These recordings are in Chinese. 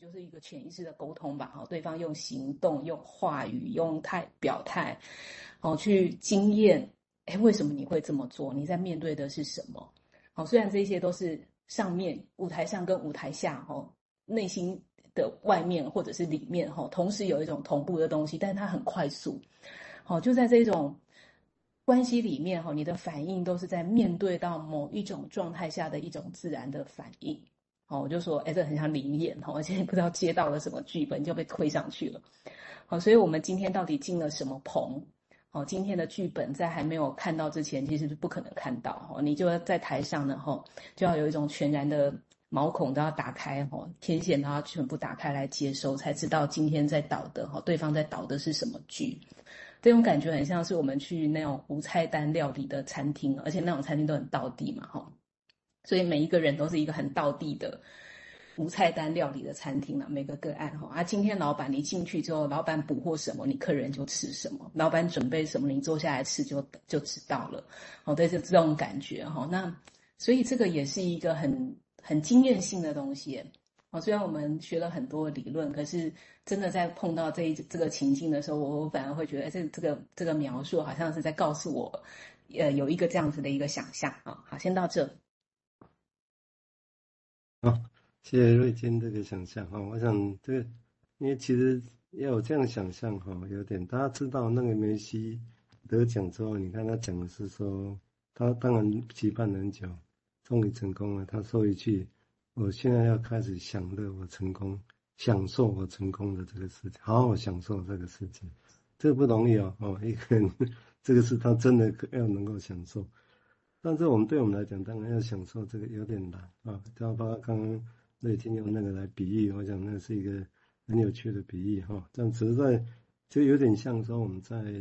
就是一个潜意识的沟通吧，哈，对方用行动、用话语、用态表态，哦，去经验，哎，为什么你会这么做？你在面对的是什么？好，虽然这些都是上面舞台上跟舞台下，哈，内心的外面或者是里面，哈，同时有一种同步的东西，但它很快速，好，就在这种关系里面，哈，你的反应都是在面对到某一种状态下的一种自然的反应。我就说，哎，这很像灵演哈，而且不知道接到了什么剧本就被推上去了。好，所以我们今天到底进了什么棚？好，今天的剧本在还没有看到之前，其实是不可能看到哈。你就要在台上呢，哈，就要有一种全然的毛孔都要打开哈，天线都要全部打开来接收，才知道今天在导的哈，对方在导的是什么剧。这种感觉很像是我们去那种无菜单料理的餐厅，而且那种餐厅都很道地嘛，哈。所以每一个人都是一个很道地的无菜单料理的餐厅了，每个个案哈。啊，今天老板你进去之后，老板捕获什么，你客人就吃什么；老板准备什么，你坐下来吃就就知道了。哦，对，就这种感觉哈。那所以这个也是一个很很经验性的东西。哦，虽然我们学了很多理论，可是真的在碰到这一这个情境的时候，我反而会觉得，这这个这个描述好像是在告诉我，呃，有一个这样子的一个想象啊。好，先到这。好，谢谢瑞金这个想象哈。我想这个，因为其实要有这样想象哈，有点大家知道那个梅西得奖之后，你看他讲的是说，他当然期盼很久，终于成功了。他说一句：“我现在要开始享乐我成功，享受我成功的这个事情，好好享受这个事情。”这个不容易哦，哦，一个人 这个是他真的要能够享受。但是我们对我们来讲，当然要享受这个有点难啊。就包括刚刚瑞金用那个来比喻，我想那是一个很有趣的比喻哈。这样实在就有点像说我们在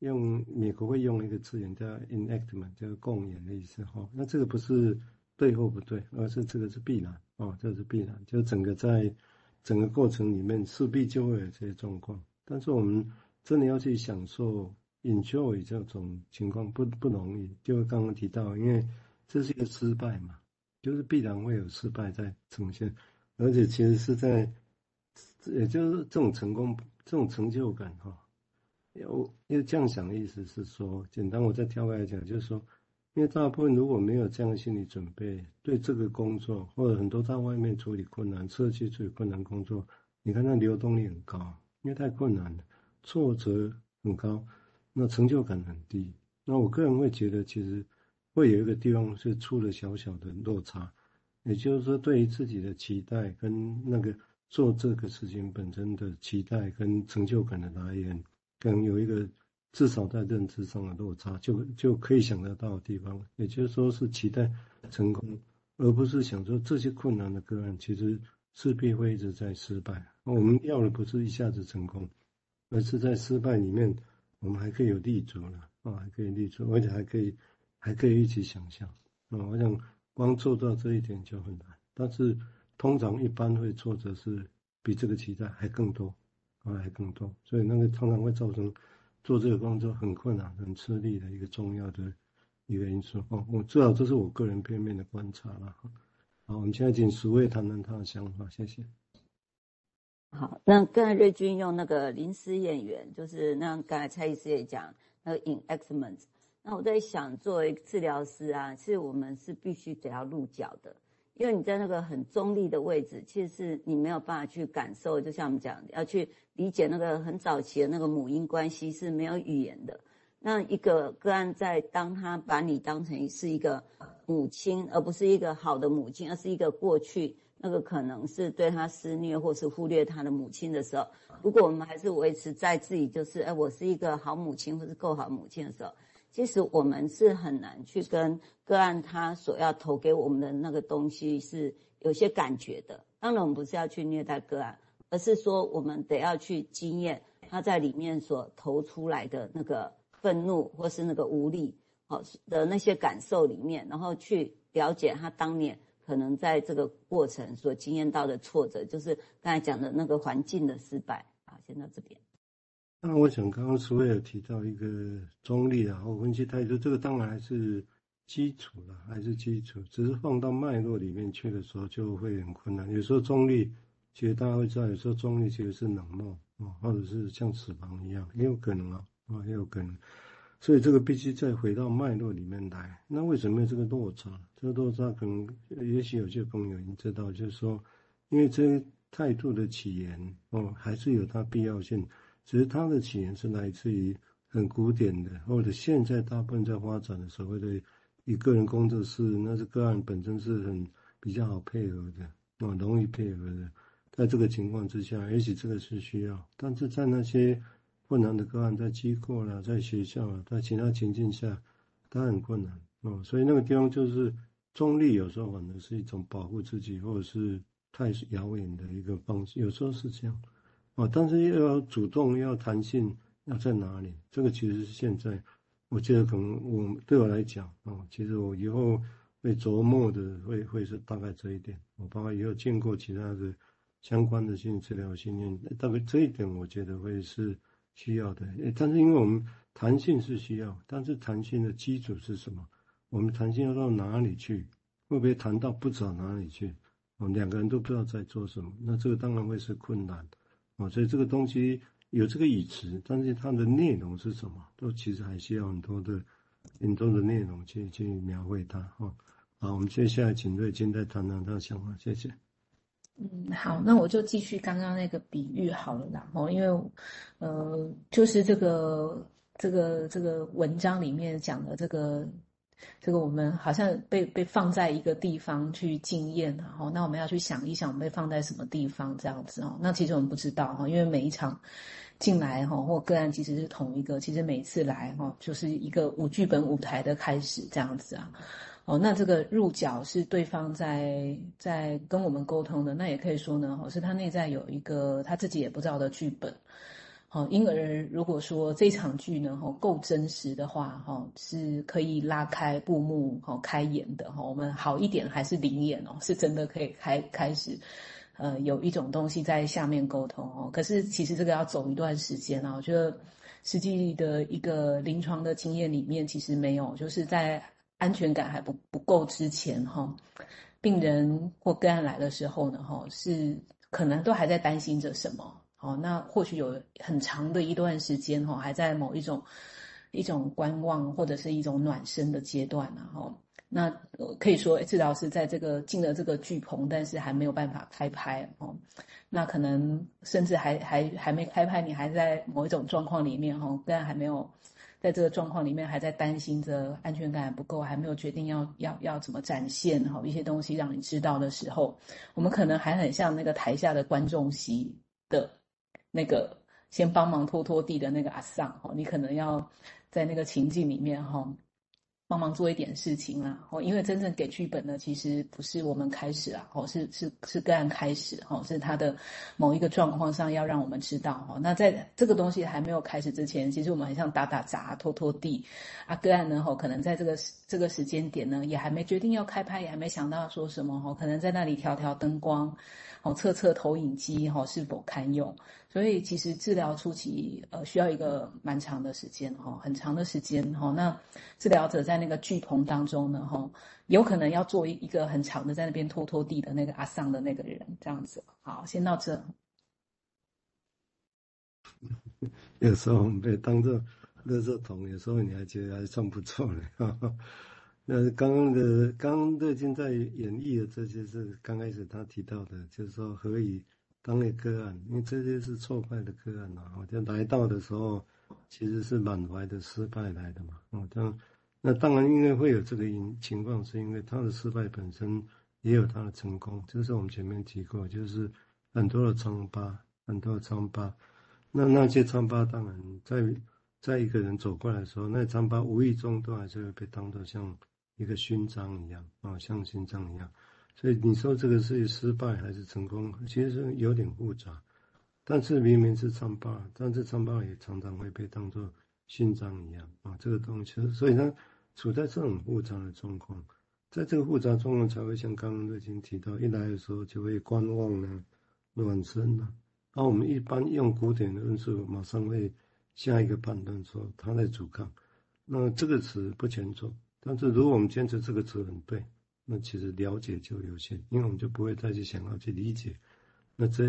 用美国会用一个字眼叫 enactment，叫共演的意思哈。那这个不是对或不对，而是这个是必然啊，这个是必然。就整个在整个过程里面势必就会有这些状况，但是我们真的要去享受。Enjoy 这种情况不不容易，就刚刚提到，因为这是一个失败嘛，就是必然会有失败在呈现，而且其实是在，也就是这种成功、这种成就感哈，有因为这样想的意思是说，简单我再跳过来讲，就是说，因为大部分如果没有这样的心理准备，对这个工作或者很多在外面处理困难、社区处理困难工作，你看那流动率很高，因为太困难了，挫折很高。那成就感很低，那我个人会觉得，其实会有一个地方是出了小小的落差，也就是说，对于自己的期待跟那个做这个事情本身的期待跟成就感的来源，可能有一个至少在认知上的落差，就就可以想得到的地方，也就是说是期待成功，而不是想说这些困难的个案其实势必会一直在失败。我们要的不是一下子成功，而是在失败里面。我们还可以有立足了啊，还可以立足，而且还可以，还可以一起想象啊。我想光做到这一点就很难，但是通常一般会挫折是比这个期待还更多啊，还更多，所以那个常常会造成做这个工作很困难、很吃力的一个重要的一个因素哦。我至少这是我个人片面的观察了。好，我们现在请淑卫谈谈他的想法，谢谢。好，那刚才瑞君用那个临时演员，就是那刚才蔡医师也讲那个 enactment。那我在想，作为治疗师啊，是我们是必须得要入角的，因为你在那个很中立的位置，其实是你没有办法去感受。就像我们讲，要去理解那个很早期的那个母婴关系是没有语言的。那一个个案在当他把你当成是一个母亲，而不是一个好的母亲，而是一个过去。那个可能是对他施虐，或是忽略他的母亲的时候，如果我们还是维持在自己就是，哎，我是一个好母亲，或是够好母亲的时候，其实我们是很难去跟个案他所要投给我们的那个东西是有些感觉的。当然，我们不是要去虐待个案，而是说我们得要去经验他在里面所投出来的那个愤怒，或是那个无力，好的那些感受里面，然后去了解他当年。可能在这个过程所经验到的挫折，就是刚才讲的那个环境的失败啊。先到这边。那我想刚刚淑卫有提到一个中立啊，或分析态度，这个当然还是基础了，还是基础，只是放到脉络里面去的时候就会很困难。有时候中立其实大家会知道，有时候中立其实是冷漠啊，或者是像死亡一样，也有可能啊，啊，也有可能。所以这个必须再回到脉络里面来。那为什么有这个落差？这个落差可能，也许有些朋友已经知道，就是说，因为这态度的起源哦，还是有它必要性。只是它的起源是来自于很古典的，或者现在大部分在发展的所谓的以个人工作室，那是个案本身是很比较好配合的，哦，容易配合的。在这个情况之下，也许这个是需要，但是在那些。困难的个案在机构啦，在学校啦，在其他情境下，它很困难哦。所以那个地方就是中立，有时候反而是一种保护自己，或者是太遥远的一个方式。有时候是这样哦，但是又要主动，又要弹性，要在哪里？这个其实是现在，我觉得可能我对我来讲哦，其实我以后会琢磨的会会是大概这一点。我包括以后见过其他的相关的心理治疗经验，大概这一点我觉得会是。需要的，但是因为我们弹性是需要，但是弹性的基础是什么？我们弹性要到哪里去？会不会弹到不知道哪里去？哦，两个人都不知道在做什么，那这个当然会是困难。哦，所以这个东西有这个语词，但是它的内容是什么？都其实还需要很多的很多的内容去去描绘它。哈，好，我们接下来请瑞金再谈谈他的想法，谢谢。嗯，好，那我就继续刚刚那个比喻好了啦。哦，因为，呃，就是这个这个这个文章里面讲的这个这个，我们好像被被放在一个地方去经验，然后那我们要去想一想，被放在什么地方这样子哦。那其实我们不知道哈，因为每一场进来哈或个案其实是同一个，其实每次来哈就是一个舞剧本舞台的开始这样子啊。哦，那这个入角是对方在在跟我们沟通的，那也可以说呢，哦，是他内在有一个他自己也不知道的剧本，好，因而如果说这场剧呢，哈，够真实的话，哈，是可以拉开布幕，哈，开演的，哈，我们好一点还是临演哦，是真的可以开开始，呃，有一种东西在下面沟通哦，可是其实这个要走一段时间啊，我觉得实际的一个临床的经验里面，其实没有，就是在。安全感还不不够之前哈，病人或个案来的时候呢哈，是可能都还在担心着什么哦，那或许有很长的一段时间哈，还在某一种一种观望或者是一种暖身的阶段呢哈，那可以说治疗师在这个进了这个剧棚，但是还没有办法开拍哦，那可能甚至还还还没开拍，你还在某一种状况里面哈，但还没有。在这个状况里面，还在担心着安全感不够，还没有决定要要要怎么展现哈一些东西让你知道的时候，我们可能还很像那个台下的观众席的那个先帮忙拖拖地的那个阿桑哈，你可能要在那个情境里面哈。帮忙做一点事情啦，哦，因为真正给剧本的其实不是我们开始啊，哦，是是是个案开始，哦，是他的某一个状况上要让我们知道，哦，那在这个东西还没有开始之前，其实我们很像打打杂、拖拖地，啊，个案呢，哦，可能在这个这个时间点呢，也还没决定要开拍，也还没想到说什么，哦，可能在那里调调灯光，哦，测测投影机，哦，是否堪用。所以其实治疗初期，呃，需要一个蛮长的时间，哈，很长的时间，哈。那治疗者在在那个剧棚当中呢，哈，有可能要做一一个很长的在那边拖拖地的那个阿桑的那个人，这样子。好，先到这。有时候我们被当做垃圾桶，有时候你还觉得还算不错呢。那刚刚的刚刚最近在演绎的这些是刚开始他提到的，就是说何以。当个个案，因为这些是挫败的个案呐，我就来到的时候，其实是满怀的失败来的嘛。哦，这样，那当然因为会有这个因情况，是因为他的失败本身也有他的成功，就是我们前面提过，就是很多的疮疤，很多的疮疤。那那些疮疤当然在在一个人走过来的时候，那疮疤无意中都还是会被当作像一个勋章一样啊，像勋章一样。所以你说这个是失败还是成功？其实有点复杂。但是明明是疮疤，但是疮疤也常常会被当作勋章一样啊，这个东西。所以呢处在这种复杂的状况，在这个复杂状况才会像刚刚都已经提到，一来的时候就会观望呢，暖身呢。那我们一般用古典的论述，马上会下一个判断说他在阻抗。那这个词不全错，但是如果我们坚持这个词很对。那其实了解就有限，因为我们就不会再去想要去理解那这